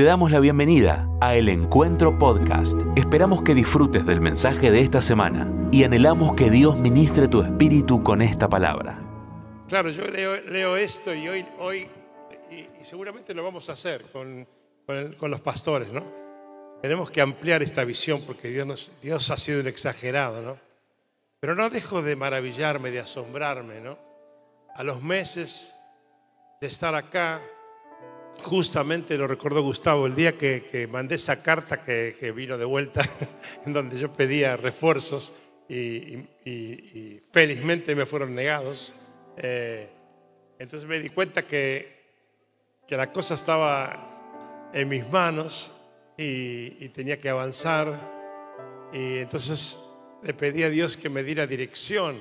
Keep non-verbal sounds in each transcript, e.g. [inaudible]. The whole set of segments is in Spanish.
Te damos la bienvenida a El Encuentro Podcast. Esperamos que disfrutes del mensaje de esta semana y anhelamos que Dios ministre tu espíritu con esta palabra. Claro, yo leo, esto y hoy, hoy y, seguramente lo vamos a hacer con, con, los pastores, ¿no? Tenemos que ampliar esta visión porque Dios, Dios ha sido un exagerado, ¿no? Pero no dejo de maravillarme, de asombrarme, ¿no? A los meses de estar acá, justamente lo recordó Gustavo, el día que, mandé esa carta que, vino de vuelta, [laughs] en donde yo pedía refuerzos y, felizmente me fueron negados. Eh, entonces me di cuenta que, que la cosa estaba en mis manos y, tenía que avanzar. Y entonces le pedí a Dios que me diera dirección.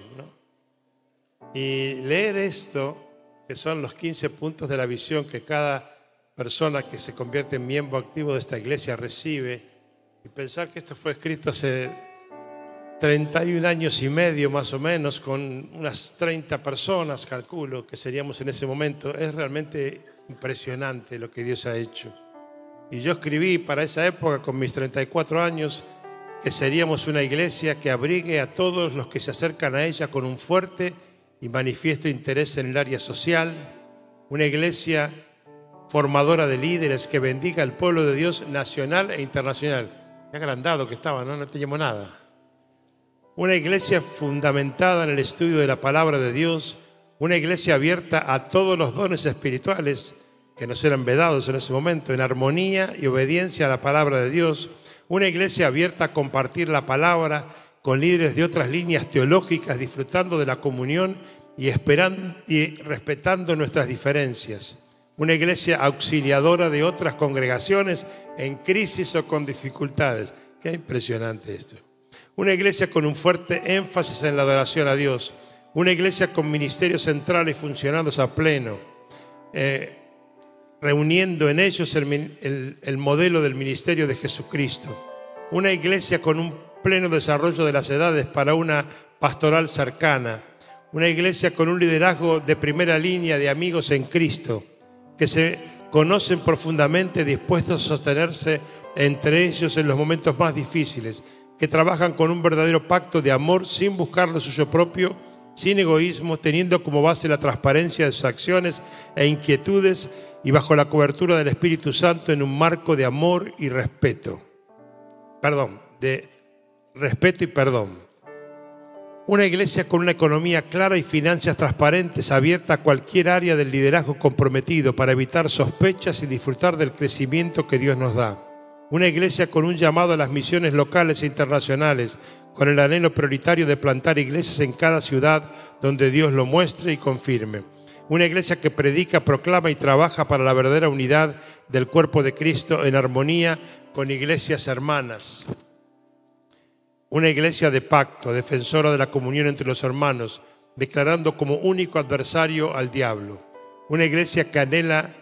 Y leer esto que son los 15 puntos de la visión que cada persona que se convierte en miembro activo de esta iglesia recibe, y pensar que esto fue escrito hace 31 años y medio más o menos, con unas 30 personas, calculo, que seríamos en ese momento, es realmente impresionante lo que Dios ha hecho. Y yo escribí para esa época, con mis 34 años, que seríamos una iglesia que abrigue a todos los que se acercan a ella con un fuerte y manifiesto interés en el área social, una iglesia formadora de líderes que bendiga al pueblo de Dios nacional e internacional. Qué agrandado que estaba, ¿no? No te llamo nada. Una iglesia fundamentada en el estudio de la palabra de Dios, una iglesia abierta a todos los dones espirituales que nos eran vedados en ese momento, en armonía y obediencia a la palabra de Dios, una iglesia abierta a compartir la palabra con líderes de otras líneas teológicas, disfrutando de la comunión y, esperando, y respetando nuestras diferencias. Una iglesia auxiliadora de otras congregaciones en crisis o con dificultades. Qué impresionante esto. Una iglesia con un fuerte énfasis en la adoración a Dios. Una iglesia con ministerios centrales funcionando a pleno. Eh, reuniendo en ellos el modelo del ministerio de Jesucristo. Una iglesia con un pleno desarrollo de las edades para una pastoral cercana, una iglesia con un liderazgo de primera línea de amigos en Cristo, que se conocen profundamente, dispuestos a sostenerse entre ellos en los momentos más difíciles, que trabajan con un verdadero pacto de amor sin buscar lo suyo propio, sin egoísmo, teniendo como base la transparencia de sus acciones e inquietudes y bajo la cobertura del Espíritu Santo en un marco de amor y respeto. Perdón, de respeto y perdón. Una iglesia con una economía clara y finanzas transparentes, abierta a cualquier área del liderazgo comprometido para evitar sospechas y disfrutar del crecimiento que Dios nos da. Una iglesia con un llamado a las misiones locales e internacionales, con el anhelo prioritario de plantar iglesias en cada ciudad donde Dios lo muestre y confirme. Una iglesia que predica, proclama y trabaja para la verdadera unidad del cuerpo de Cristo en armonía con iglesias hermanas una iglesia de pacto, defensora de la comunión entre los hermanos, declarando como único adversario al diablo. Una iglesia que anhela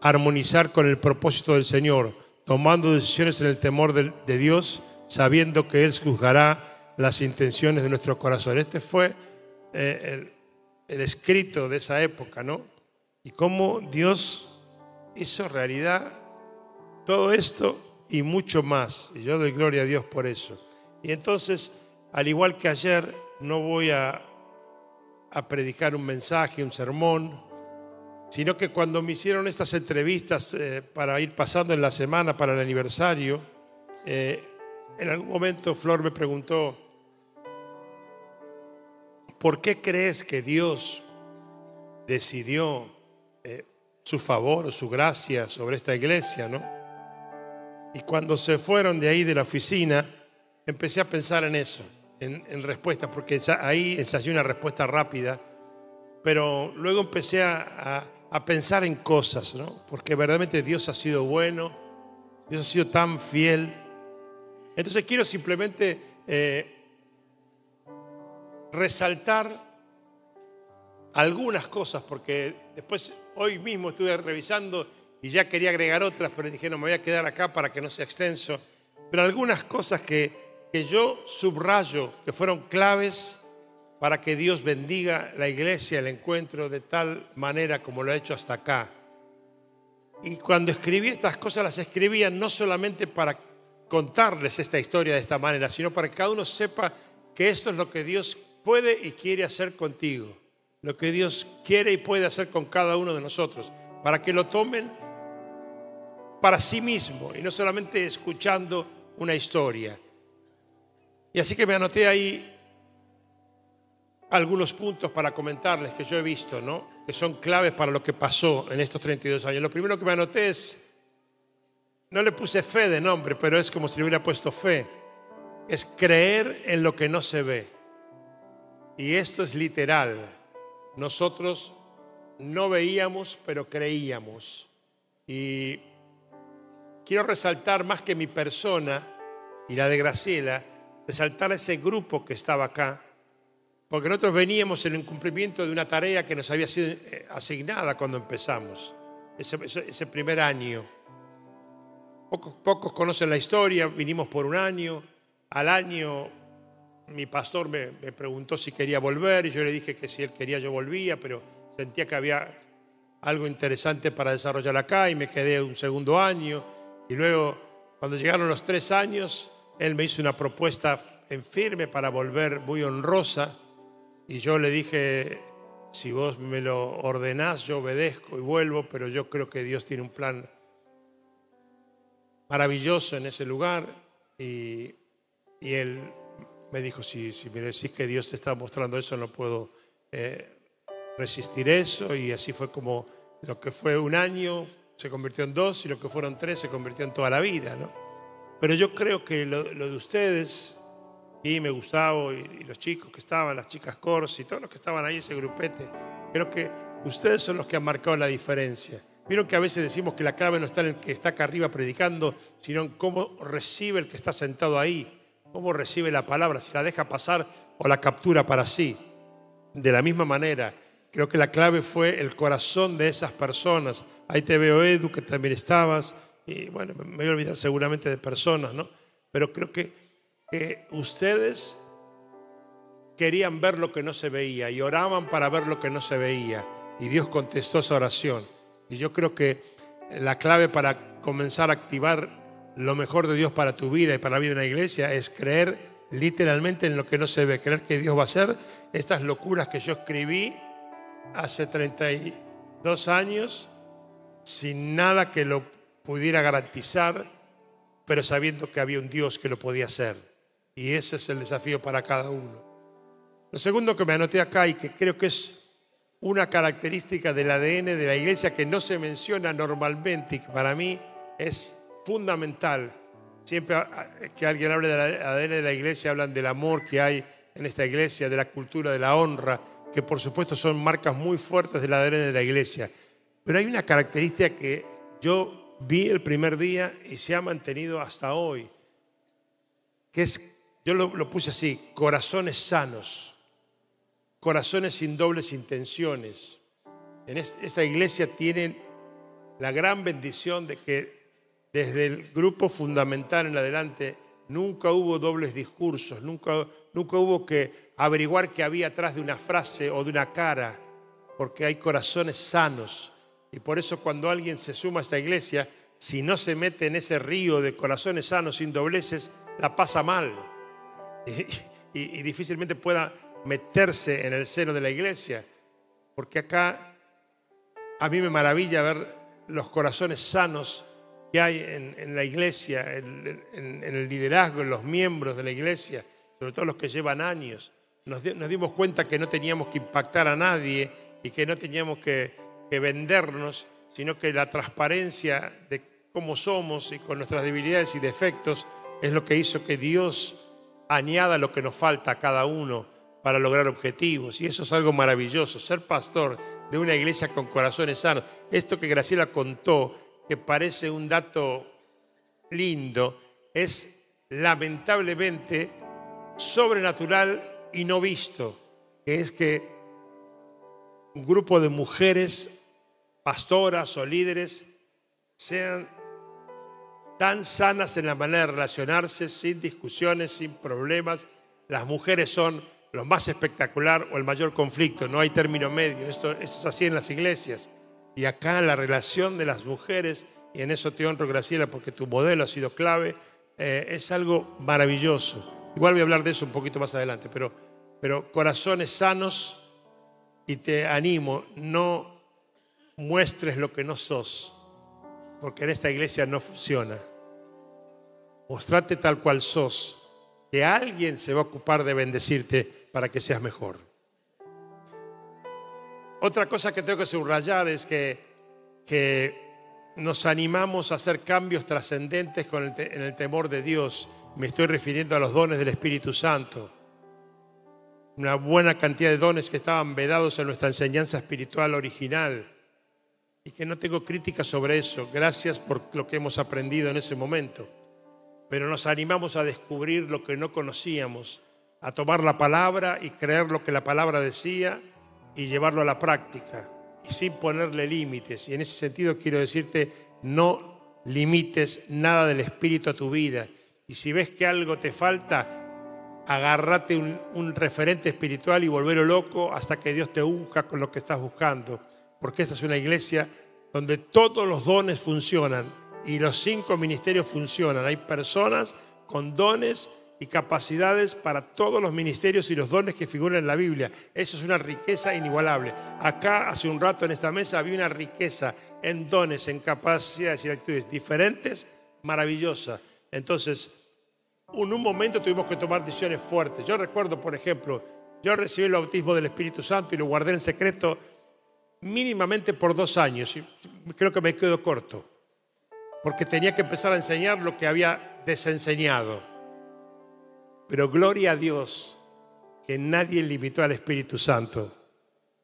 armonizar con el propósito del Señor, tomando decisiones en el temor de, Dios, sabiendo que Él juzgará las intenciones de nuestro corazón. Este fue eh, el, el escrito de esa época, ¿no? Y cómo Dios hizo realidad todo esto y mucho más. Y yo doy gloria a Dios por eso. Y entonces, al igual que ayer, no voy a, predicar un mensaje, un sermón, sino que cuando me hicieron estas entrevistas eh, para ir pasando en la semana para el aniversario, eh, en algún momento Flor me preguntó, ¿por qué crees que Dios decidió eh, su favor o su gracia sobre esta iglesia? ¿no? Y cuando se fueron de ahí de la oficina, empecé a pensar en eso, en, respuestas, porque ahí ensayé una respuesta rápida, pero luego empecé a, pensar en cosas, ¿no? Porque verdaderamente Dios ha sido bueno, Dios ha sido tan fiel. Entonces quiero simplemente eh, resaltar algunas cosas, porque después, hoy mismo estuve revisando y ya quería agregar otras, pero dije, no, me voy a quedar acá para que no sea extenso. Pero algunas cosas que que yo subrayo que fueron claves para que Dios bendiga la iglesia, el encuentro de tal manera como lo ha hecho hasta acá. Y cuando escribí estas cosas las escribía no solamente para contarles esta historia de esta manera, sino para que cada uno sepa que esto es lo que Dios puede y quiere hacer contigo, lo que Dios quiere y puede hacer con cada uno de nosotros, para que lo tomen para sí mismo y no solamente escuchando una historia. Y así que me anoté ahí algunos puntos para comentarles que yo he visto, ¿no? Que son claves para lo que pasó en estos 32 años. Lo primero que me anoté es, no le puse fe de nombre, pero es como si le hubiera puesto fe. Es creer en lo que no se ve. Y esto es literal. Nosotros no veíamos, pero creíamos. Y quiero resaltar más que mi persona y la de Graciela, resaltar ese grupo que estaba acá porque nosotros veníamos en el cumplimiento de una tarea que nos había sido eh, asignada cuando empezamos, ese, primer año. Pocos, pocos, conocen la historia, vinimos por un año, al año mi pastor me, preguntó si quería volver y yo le dije que si él quería yo volvía, pero sentía que había algo interesante para desarrollar acá y me quedé un segundo año. Y luego, cuando llegaron los tres años, él me hizo una propuesta en firme para volver muy honrosa y yo le dije, si vos me lo ordenás, yo obedezco y vuelvo, pero yo creo que Dios tiene un plan maravilloso en ese lugar. Y, él me dijo, si, si, me decís que Dios te está mostrando eso, no puedo eh, resistir eso. Y así fue como lo que fue un año se convirtió en dos y lo que fueron tres se convirtió en toda la vida. ¿no? Pero yo creo que lo de ustedes y me Gustavo y, los chicos que estaban, las chicas Corsi, todos los que estaban ahí, ese grupete. Creo que ustedes son los que han marcado la diferencia. Vieron que a veces decimos que la clave no está en el que está acá arriba predicando, sino en cómo recibe el que está sentado ahí, cómo recibe la palabra, si la deja pasar o la captura para sí. De la misma manera, creo que la clave fue el corazón de esas personas. Ahí te veo, Edu, que también estabas, bueno, me voy a olvidar seguramente de personas, ¿no? Pero creo que ustedes querían ver lo que no se veía y oraban para ver lo que no se veía. Y Dios contestó esa oración. Y yo creo que la clave para comenzar a activar lo mejor de Dios para tu vida y para la vida en la iglesia es creer literalmente en lo que no se ve, creer que Dios va a hacer estas locuras que yo escribí hace 32 años sin nada que lo pudiera garantizar, pero sabiendo que había un Dios que lo podía hacer. Y ese es el desafío para cada uno. Lo segundo que me anoté acá y que creo que es una característica del ADN de la iglesia que no se menciona normalmente y que para mí es fundamental. Siempre que alguien hable del ADN de la iglesia hablan del amor que hay en esta iglesia, de la cultura, de la honra, que por supuesto son marcas muy fuertes del ADN de la iglesia. Pero hay una característica que yo vi el primer día y se ha mantenido hasta hoy, que es yo lo, puse así, corazones sanos, corazones sin dobles intenciones. En esta iglesia tienen la gran bendición de que desde el grupo fundamental en adelante nunca hubo dobles discursos, nunca, nunca hubo que averiguar qué había atrás de una frase o de una cara, porque hay corazones sanos. Y por eso cuando alguien se suma a esta iglesia, si no se mete en ese río de corazones sanos sin dobleces, la pasa mal y, difícilmente pueda meterse en el seno de la iglesia. Porque acá a mí me maravilla ver los corazones sanos que hay en, la iglesia, en, el liderazgo, en los miembros de la iglesia, sobre todo los que llevan años. Nos, dimos cuenta que no teníamos que impactar a nadie y que no teníamos que, que vendernos, sino que la transparencia de cómo somos y con nuestras debilidades y defectos es lo que hizo que Dios añada lo que nos falta a cada uno para lograr objetivos. Y eso es algo maravilloso, ser pastor de una iglesia con corazones sanos. Esto que Graciela contó, que parece un dato lindo, es lamentablemente sobrenatural y no visto, que es que un grupo de mujeres, pastoras o líderes, sean tan sanas en la manera de relacionarse, sin discusiones, sin problemas. Las mujeres son lo más espectacular o el mayor conflicto, no hay término medio, esto, es así en las iglesias. Y acá la relación de las mujeres, y en eso te honro, Graciela, porque tu modelo ha sido clave, eh, es algo maravilloso. Igual voy a hablar de eso un poquito más adelante, pero, pero corazones sanos y te animo, no muestres lo que no sos, porque en esta iglesia no funciona. Mostrate tal cual sos, que alguien se va a ocupar de bendecirte para que seas mejor. Otra cosa que tengo que subrayar es que, que nos animamos a hacer cambios trascendentes en el temor de Dios. Me estoy refiriendo a los dones del Espíritu Santo. Una buena cantidad de dones que estaban vedados en nuestra enseñanza espiritual original y que no tengo crítica sobre eso. Gracias por lo que hemos aprendido en ese momento. Pero nos animamos a descubrir lo que no conocíamos, a tomar la palabra y creer lo que la palabra decía y llevarlo a la práctica y sin ponerle límites. Y en ese sentido quiero decirte, no limites nada del Espíritu a tu vida. Y si ves que algo te falta, agárrate un, un referente espiritual y volverlo loco hasta que Dios te unja con lo que estás buscando. Porque esta es una iglesia donde todos los dones funcionan y los cinco ministerios funcionan. Hay personas con dones y capacidades para todos los ministerios y los dones que figuran en la Biblia. Eso es una riqueza inigualable. Acá, hace un rato en esta mesa, había una riqueza en dones, en capacidades y actitudes diferentes, maravillosa. Entonces, en un momento tuvimos que tomar decisiones fuertes. Yo recuerdo, por ejemplo, yo recibí el bautismo del Espíritu Santo y lo guardé en secreto mínimamente por dos años. Y creo que me quedo corto, porque tenía que empezar a enseñar lo que había desenseñado. Pero gloria a Dios que nadie limitó al Espíritu Santo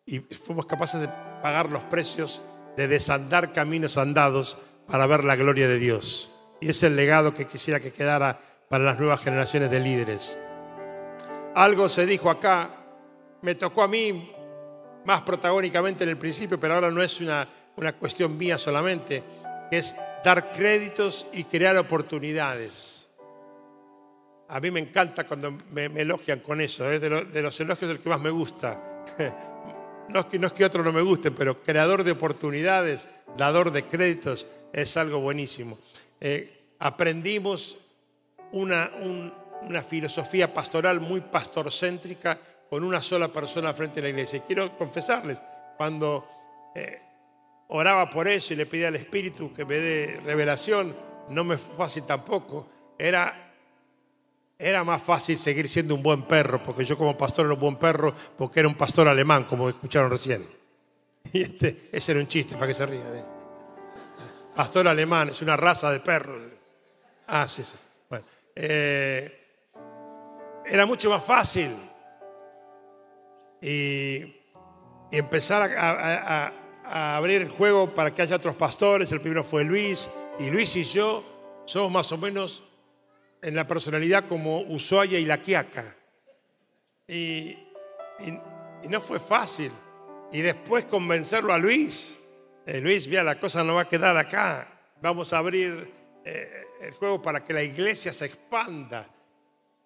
y fuimos capaces de pagar los precios de desandar caminos andados para ver la gloria de Dios. Y es el legado que quisiera que quedara para las nuevas generaciones de líderes. Algo se dijo acá, me tocó a mí más protagónicamente en el principio, pero ahora no es una, una cuestión mía solamente, es dar créditos y crear oportunidades. A mí me encanta cuando me, elogian con eso, es ¿eh? de, los elogios el que más me gusta. [laughs] No es, que, no es que otros no me gusten, pero creador de oportunidades, dador de créditos, es algo buenísimo. Eh, aprendimos una, una filosofía pastoral muy pastorcéntrica con una sola persona frente a la iglesia. Quiero confesarles, cuando eh, oraba por eso y le pedía al Espíritu que me dé revelación, no me fue fácil tampoco. Era era más fácil seguir siendo un buen perro, porque yo como pastor era un buen perro, porque era un pastor alemán, como escucharon recién. [laughs] Este, ese era un chiste, para que se rían. ¿eh? Pastor alemán, es una raza de perros. Ah, sí, sí. Bueno, eh, era mucho más fácil. Y, empezar a, abrir el juego para que haya otros pastores. El primero fue Luis, y Luis y yo somos más o menos en la personalidad como Ushuaia y La Quiaca. Y, no fue fácil. Y después convencerlo a Luis. Eh, Luis, mira, la cosa no va a quedar acá. Vamos a abrir eh, el juego para que la iglesia se expanda.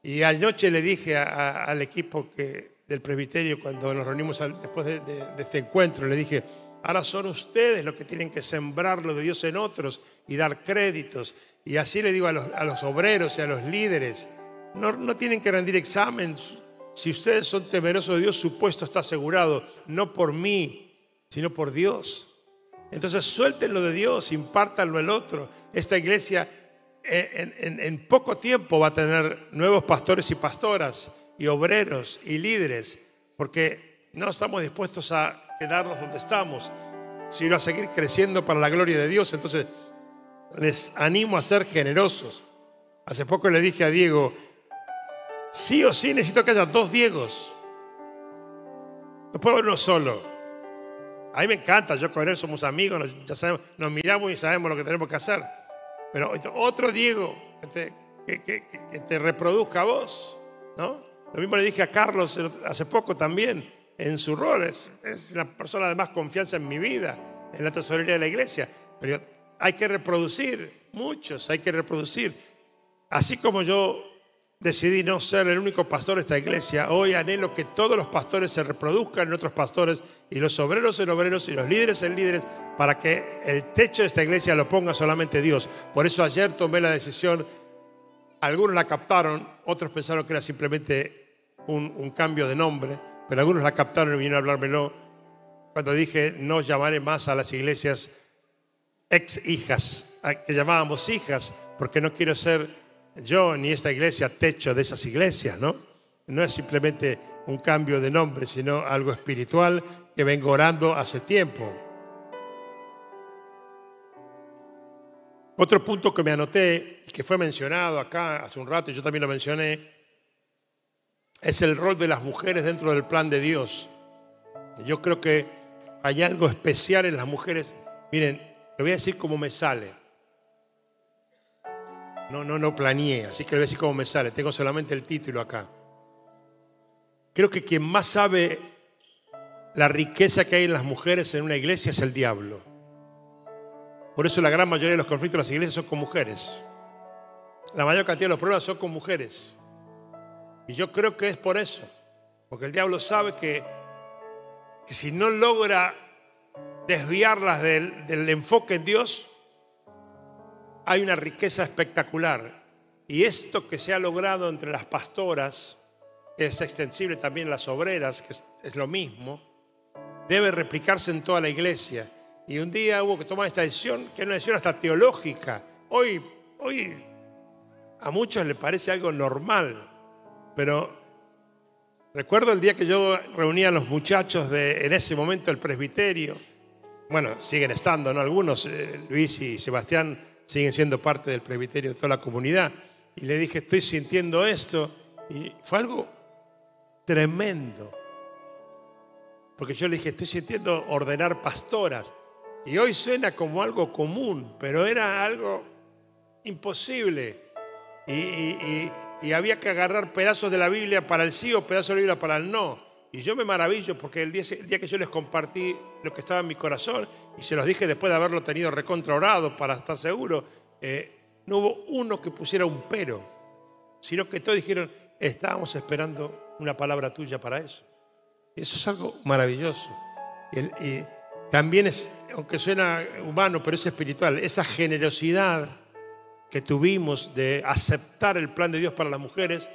Y anoche le dije al equipo que, del presbiterio, cuando nos reunimos después de, este encuentro, le dije, ahora son ustedes los que tienen que sembrar lo de Dios en otros y dar créditos y así le digo a los, obreros y a los líderes, no, no tienen que rendir examen. Si ustedes son temerosos de Dios, su puesto está asegurado, no por mí, sino por Dios. Entonces suéltenlo de Dios, impártanlo el otro. Esta iglesia en, en, poco tiempo va a tener nuevos pastores y pastoras, y obreros y líderes, porque no estamos dispuestos a quedarnos donde estamos, sino a seguir creciendo para la gloria de Dios. Entonces, les animo a ser generosos. Hace poco le dije a Diego, sí o sí necesito que haya dos Diegos. No puedo haber uno solo. A mí me encanta, yo con él somos amigos, nos, ya sabemos, nos miramos y sabemos lo que tenemos que hacer. Pero otro Diego que te, reproduzca a vos, ¿no? Lo mismo le dije a Carlos hace poco también, en su rol, es, es una persona de más confianza en mi vida, en la tesorería de la iglesia. Pero hay que reproducir, muchos hay que reproducir. Así como yo decidí no ser el único pastor de esta iglesia. Hoy anhelo que todos los pastores se reproduzcan en otros pastores y los obreros en obreros y los líderes en líderes para que el techo de esta iglesia lo ponga solamente Dios. Por eso ayer tomé la decisión, algunos la captaron, otros pensaron que era simplemente un, un cambio de nombre, pero algunos la captaron y vinieron a hablármelo cuando dije no llamaré más a las iglesias ex hijas, que llamábamos hijas, porque no quiero ser yo ni esta iglesia techo de esas iglesias, ¿no? No es simplemente un cambio de nombre, sino algo espiritual que vengo orando hace tiempo. Otro punto que me anoté, que fue mencionado acá hace un rato, y yo también lo mencioné, es el rol de las mujeres dentro del plan de Dios. Yo creo que hay algo especial en las mujeres. Miren, le voy a decir cómo me sale. No, no, no planeé, así que le voy a decir cómo me sale. Tengo solamente el título acá. Creo que quien más sabe la riqueza que hay en las mujeres en una iglesia es el diablo. Por eso la gran mayoría de los conflictos de las iglesias son con mujeres. La mayor cantidad de los problemas son con mujeres. Y yo creo que es por eso. Porque el diablo sabe que, que si no logra desviarlas del, del enfoque en Dios, hay una riqueza espectacular. Y esto que se ha logrado entre las pastoras, es extensible también las obreras, que es, lo mismo, debe replicarse en toda la iglesia. Y un día hubo que tomar esta decisión, que es una decisión hasta teológica. Hoy, hoy a muchos les parece algo normal, pero recuerdo el día que yo reunía a los muchachos de, en ese momento, el presbiterio. Bueno, siguen estando, ¿no? Algunos, eh, Luis y Sebastián, siguen siendo parte del presbiterio de toda la comunidad. Y le dije, estoy sintiendo esto. Y fue algo tremendo. Porque yo le dije, estoy sintiendo ordenar pastoras. Y hoy suena como algo común, pero era algo imposible. Y, había que agarrar pedazos de la Biblia para el sí o pedazos de la Biblia para el no. Y yo me maravillo porque el día, el día que yo les compartí lo que estaba en mi corazón y se los dije después de haberlo tenido recontraorado para estar seguro, eh, no hubo uno que pusiera un pero, sino que todos dijeron, estábamos esperando una palabra tuya para eso. Eso es algo maravilloso. Y, también es, aunque suena humano, pero es espiritual, esa generosidad que tuvimos de aceptar el plan de Dios para las mujeres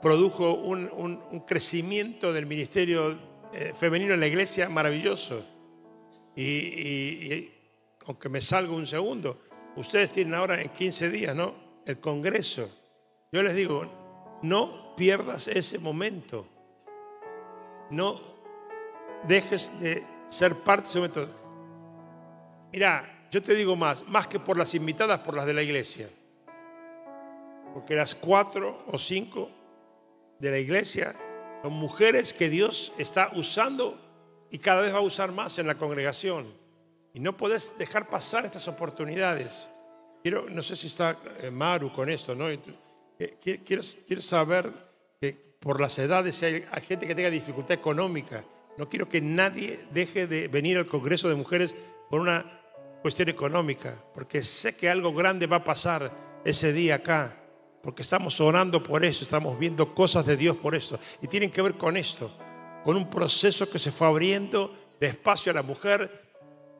produjo un, crecimiento del ministerio eh, femenino en la iglesia maravilloso. Y, aunque me salgo un segundo, ustedes tienen ahora en 15 días, ¿no? El Congreso. Yo les digo, no pierdas ese momento. No dejes de ser parte de momento. Mira, yo te digo más, más que por las invitadas, por las de la iglesia. Porque las cuatro o cinco de la iglesia son mujeres que Dios está usando y cada vez va a usar más en la congregación. Y no podés dejar pasar estas oportunidades. No sé si está eh, Maru con esto, ¿no? Eh, quiero, quiero saber que por las edades, hay, gente que tenga dificultad económica, no quiero que nadie deje de venir al Congreso de Mujeres por una cuestión económica, porque sé que algo grande va a pasar ese día acá, porque estamos orando por eso, estamos viendo cosas de Dios por eso, y tienen que ver con esto con un proceso que se fue abriendo despacio a la mujer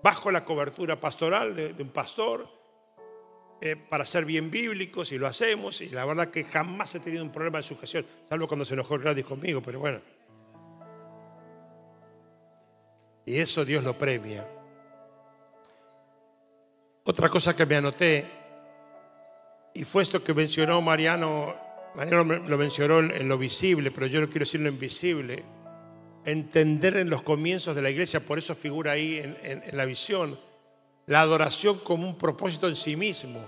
bajo la cobertura pastoral de, un pastor eh, para ser bien bíblicos y lo hacemos y la verdad que jamás he tenido un problema de sujeción, salvo cuando se enojó Gladys conmigo, pero bueno. Y eso Dios lo premia. Otra cosa que me anoté, y fue esto que mencionó Mariano, Mariano lo mencionó en lo visible, pero yo no quiero decir lo invisible entender en los comienzos de la iglesia, por eso figura ahí en, la visión, la adoración como un propósito en sí mismo.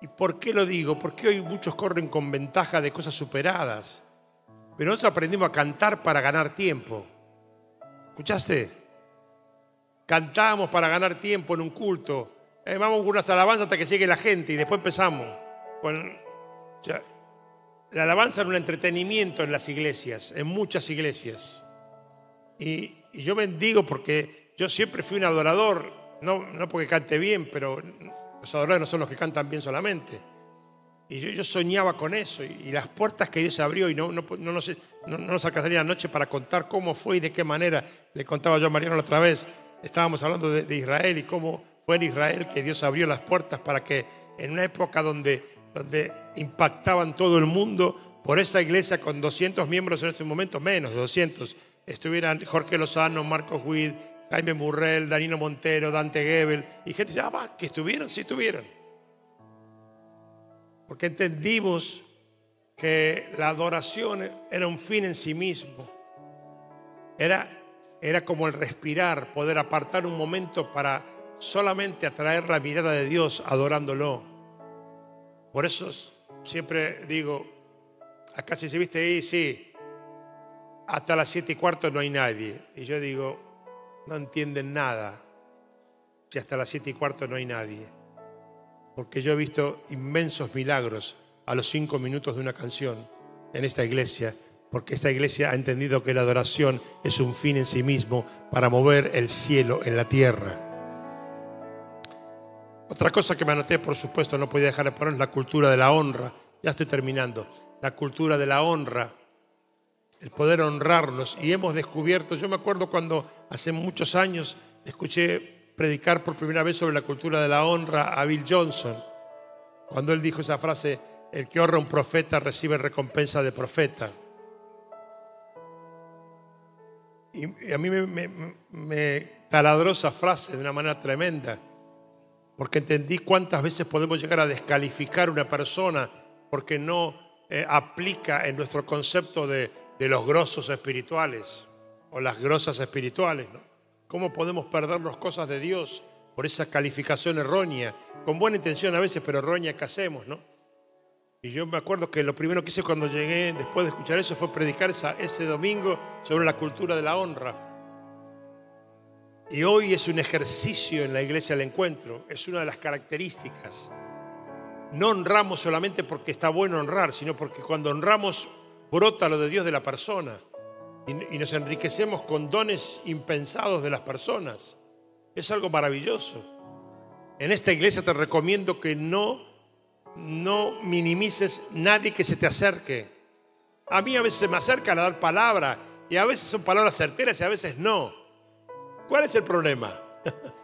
¿Y por qué lo digo? Porque hoy muchos corren con ventaja de cosas superadas, pero nosotros aprendimos a cantar para ganar tiempo. ¿Escuchaste? Cantábamos para ganar tiempo en un culto. Eh, vamos con unas alabanzas hasta que llegue la gente y después empezamos. La alabanza era un entretenimiento en las iglesias, en muchas iglesias. Y, yo bendigo porque yo siempre fui un adorador, no, no porque cante bien, pero los adoradores no son los que cantan bien solamente. Y yo, yo soñaba con eso, y, las puertas que Dios abrió, y no, no, no, nos, no, no nos alcanzaría la noche para contar cómo fue y de qué manera. Le contaba yo a Mariano la otra vez, estábamos hablando de, Israel y cómo fue en Israel que Dios abrió las puertas para que en una época donde, donde impactaban todo el mundo, por esta iglesia con 200 miembros en ese momento, menos de 200, estuvieran Jorge Lozano, Marcos Huid, Jaime Murrell, Danilo Montero, Dante Gebel, y gente dice, ah, va, que estuvieron, sí estuvieron. Porque entendimos que la adoración era un fin en sí mismo. Era, era como el respirar, poder apartar un momento para solamente atraer la mirada de Dios adorándolo. Por eso siempre digo, acá si se viste ahí, sí, hasta las siete y cuarto no hay nadie. Y yo digo, no entienden nada si hasta las siete y cuarto no hay nadie. Porque yo he visto inmensos milagros a los cinco minutos de una canción en esta iglesia, porque esta iglesia ha entendido que la adoración es un fin en sí mismo para mover el cielo en la tierra. Otra cosa que me anoté, por supuesto, no podía dejar de poner es la cultura de la honra. Ya estoy terminando. La cultura de la honra, el poder honrarnos. Y hemos descubierto, yo me acuerdo cuando hace muchos años escuché predicar por primera vez sobre la cultura de la honra a Bill Johnson, cuando él dijo esa frase, el que honra un profeta recibe recompensa de profeta. Y a mí me, me, me taladró esa frase de una manera tremenda porque entendí cuántas veces podemos llegar a descalificar a una persona porque no eh, aplica en nuestro concepto de, de, los grosos espirituales o las grosas espirituales. ¿no? ¿Cómo podemos perder las cosas de Dios por esa calificación errónea? Con buena intención a veces, pero errónea que hacemos, ¿no? Y yo me acuerdo que lo primero que hice cuando llegué, después de escuchar eso, fue predicar esa, ese domingo sobre la cultura de la honra. Y hoy es un ejercicio en la iglesia del encuentro, es una de las características. No honramos solamente porque está bueno honrar, sino porque cuando honramos brota lo de Dios de la persona y, nos enriquecemos con dones impensados de las personas. Es algo maravilloso. En esta iglesia te recomiendo que no, no minimices nadie que se te acerque. A mí a veces se me acercan a dar palabra y a veces son palabras certeras y a veces no. ¿Cuál es el problema? [laughs]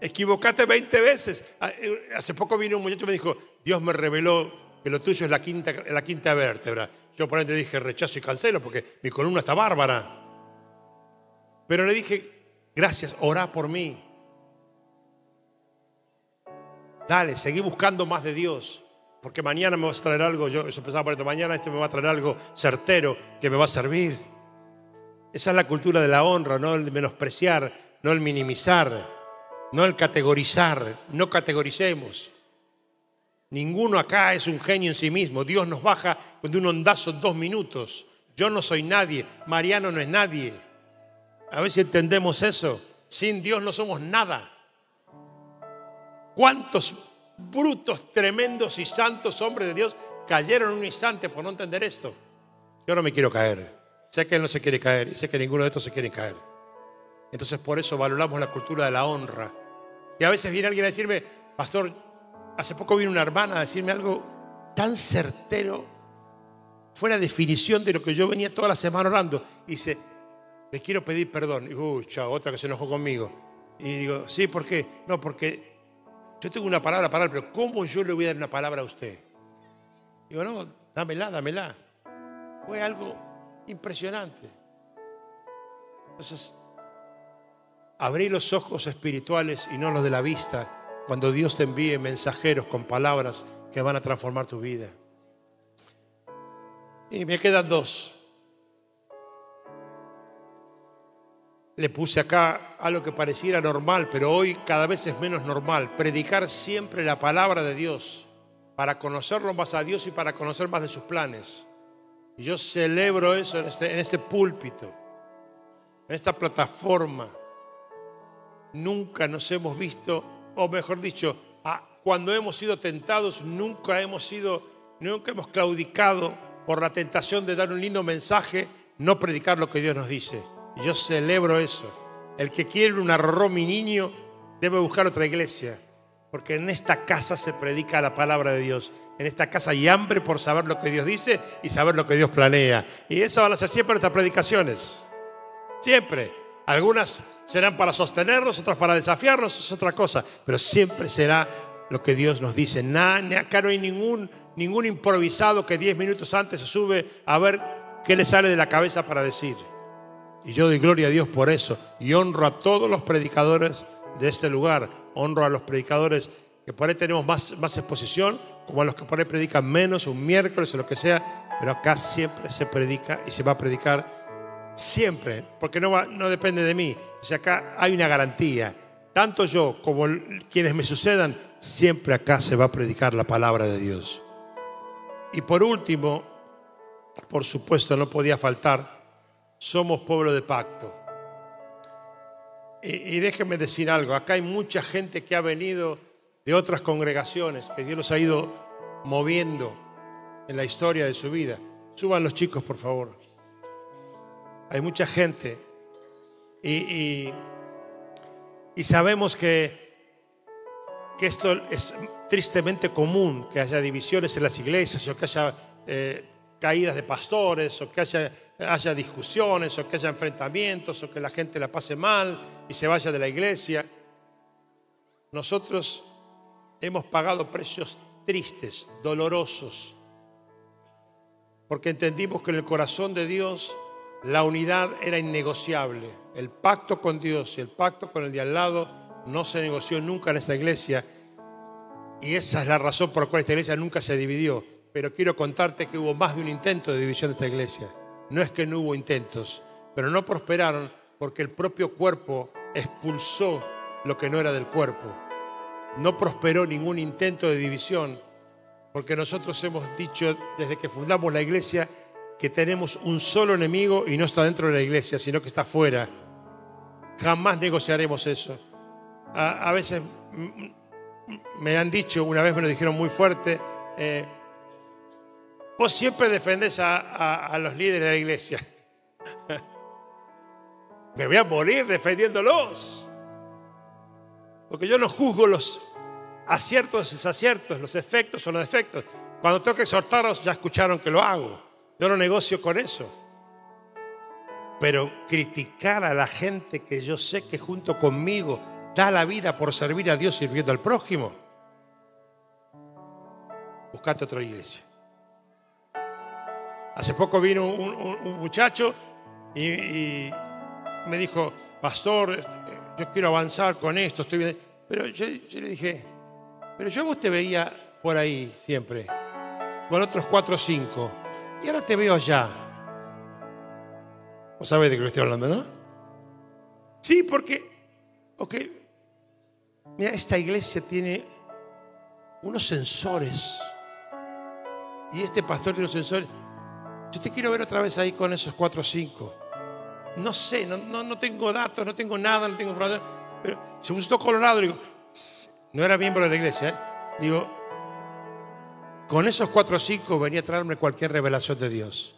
Equivocate 20 veces. Ah, eh, hace poco vino un muchacho y me dijo, Dios me reveló que lo tuyo es la quinta, la quinta vértebra. Yo por ahí te dije, rechazo y cancelo porque mi columna está bárbara. Pero le dije, gracias, orá por mí. Dale, seguí buscando más de Dios. Porque mañana me vas a traer algo, yo eso pensaba por esto, mañana este me va a traer algo certero que me va a servir. Esa es la cultura de la honra, no el menospreciar, no el minimizar, no el categorizar. No categoricemos. Ninguno acá es un genio en sí mismo. Dios nos baja con un ondazo dos minutos. Yo no soy nadie, Mariano no es nadie. A ver si entendemos eso. Sin Dios no somos nada. ¿Cuántos brutos, tremendos y santos hombres de Dios cayeron en un instante por no entender esto? Yo no me quiero caer. Sé que él no se quiere caer y sé que ninguno de estos se quiere caer. Entonces por eso valoramos la cultura de la honra. Y a veces viene alguien a decirme, pastor, hace poco vino una hermana a decirme algo tan certero, fuera definición de lo que yo venía toda la semana orando. Y dice, le quiero pedir perdón. Y digo, chao, otra que se enojó conmigo. Y digo, sí, ¿por qué? No, porque yo tengo una palabra para él, pero ¿cómo yo le voy a dar una palabra a usted? Digo, no, dámela, dámela. Fue algo Impresionante. Entonces, abrí los ojos espirituales y no los de la vista cuando Dios te envíe mensajeros con palabras que van a transformar tu vida. Y me quedan dos. Le puse acá algo que pareciera normal, pero hoy cada vez es menos normal. Predicar siempre la palabra de Dios para conocerlo más a Dios y para conocer más de sus planes. Y yo celebro eso en este, en este púlpito, en esta plataforma. Nunca nos hemos visto, o mejor dicho, cuando hemos sido tentados, nunca hemos sido, nunca hemos claudicado por la tentación de dar un lindo mensaje, no predicar lo que Dios nos dice. Yo celebro eso. El que quiere un arroz mi niño debe buscar otra iglesia. Porque en esta casa se predica la palabra de Dios. En esta casa hay hambre por saber lo que Dios dice y saber lo que Dios planea. Y eso van a ser siempre nuestras predicaciones. Siempre. Algunas serán para sostenernos, otras para desafiarnos, es otra cosa. Pero siempre será lo que Dios nos dice. acá no hay ningún, ningún improvisado que diez minutos antes se sube a ver qué le sale de la cabeza para decir. Y yo doy gloria a Dios por eso. Y honro a todos los predicadores de este lugar. Honro a los predicadores que por ahí tenemos más, más exposición, como a los que por ahí predican menos, un miércoles o lo que sea. Pero acá siempre se predica y se va a predicar siempre, porque no, no depende de mí. O sea, acá hay una garantía. Tanto yo como quienes me sucedan, siempre acá se va a predicar la palabra de Dios. Y por último, por supuesto, no podía faltar, somos pueblo de pacto. Y, déjenme decir algo, acá hay mucha gente que ha venido de otras congregaciones, que Dios los ha ido moviendo en la historia de su vida. Suban los chicos, por favor. Hay mucha gente y, y sabemos que que esto es tristemente común, que haya divisiones en las iglesias, o que haya eh, caídas de pastores, o que haya, haya discusiones, o que haya enfrentamientos, o que la gente la pase mal y se vaya de la iglesia. Nosotros hemos pagado precios tristes, dolorosos, porque entendimos que en el corazón de Dios la unidad era innegociable. El pacto con Dios y el pacto con el de al lado no se negoció nunca en esta iglesia y esa es la razón por la cual esta iglesia nunca se dividió. Pero quiero contarte que hubo más de un intento de división de esta iglesia. No es que no hubo intentos, pero no prosperaron porque el propio cuerpo expulsó lo que no era del cuerpo. No prosperó ningún intento de división porque nosotros hemos dicho desde que fundamos la iglesia que tenemos un solo enemigo y no está dentro de la iglesia, sino que está fuera. Jamás negociaremos eso a, veces me han dicho, una vez me lo dijeron muy fuerte, eh, vos siempre defendés a, los líderes de la iglesia. [laughs] me voy a morir defendiéndolos. Porque yo no juzgo los aciertos, desaciertos, los efectos o los defectos. Cuando tengo que exhortaros, ya escucharon que lo hago. Yo no negocio con eso. Pero criticar a la gente que yo sé que junto conmigo da la vida por servir a Dios sirviendo al prójimo, buscate otra iglesia. Hace poco vino un, muchacho y, me dijo, pastor, yo quiero avanzar con esto, estoy bien. Pero yo, le dije, pero yo vos te veía por ahí siempre, con otros cuatro o cinco, y ahora te veo allá. Vos sabés de qué estoy hablando, ¿no? Sí, porque, ok, Mira, esta iglesia tiene unos sensores. Y este pastor tiene unos sensores. Yo te quiero ver otra vez ahí con esos cuatro o cinco. No sé, no, no, tengo datos, no tengo nada, no tengo información. Pero se puso todo colorado. Digo, no era miembro de la iglesia. ¿eh? Digo, con esos cuatro o cinco venía a traerme cualquier revelación de Dios.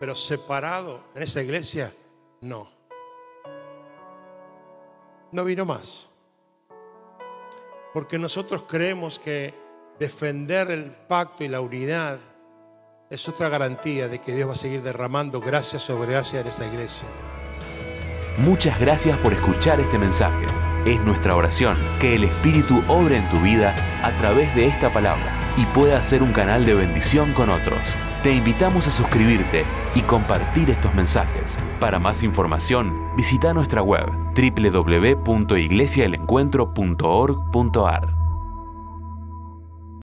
Pero separado en esa iglesia, no. No vino más. Porque nosotros creemos que defender el pacto y la unidad es otra garantía de que Dios va a seguir derramando gracias sobre gracia en esta iglesia. Muchas gracias por escuchar este mensaje. Es nuestra oración que el Espíritu obre en tu vida a través de esta palabra y pueda ser un canal de bendición con otros. Te invitamos a suscribirte y compartir estos mensajes. Para más información, visita nuestra web www.iglesiaelencuentro.org.ar.